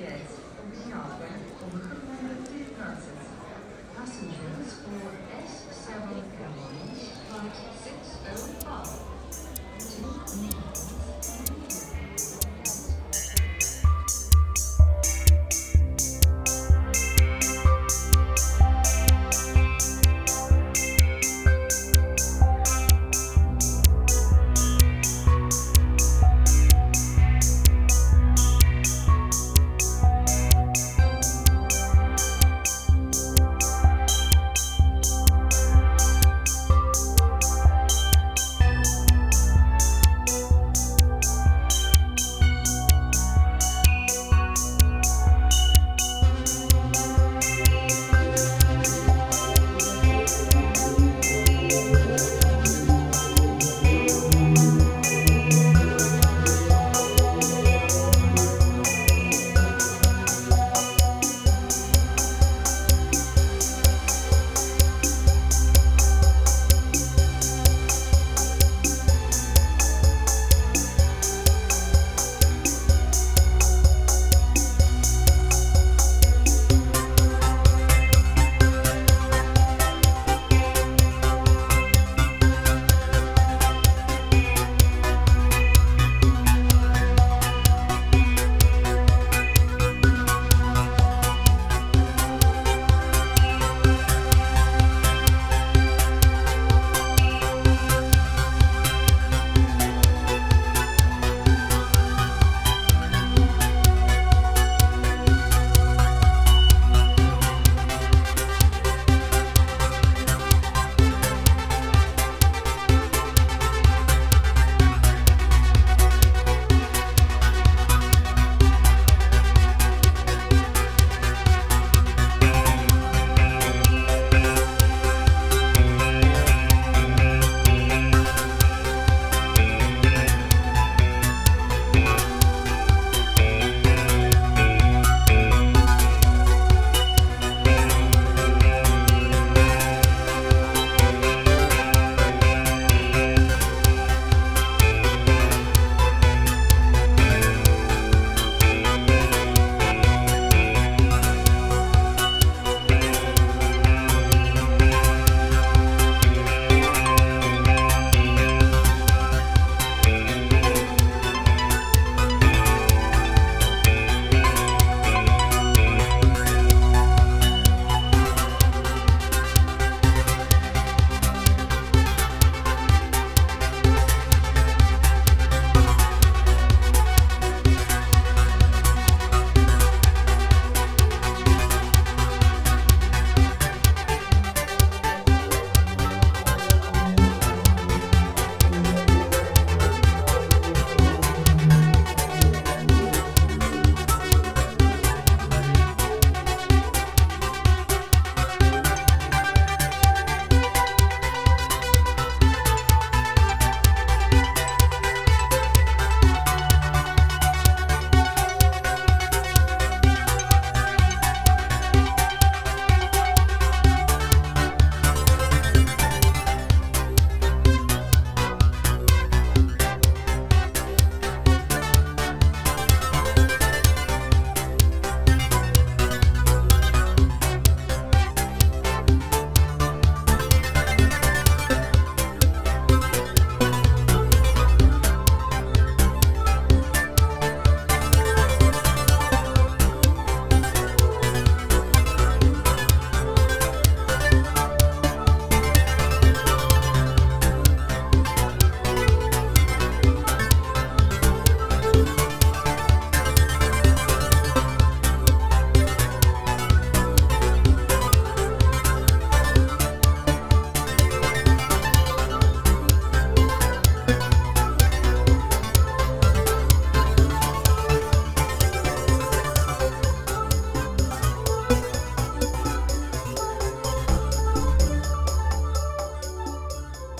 Yes. We are going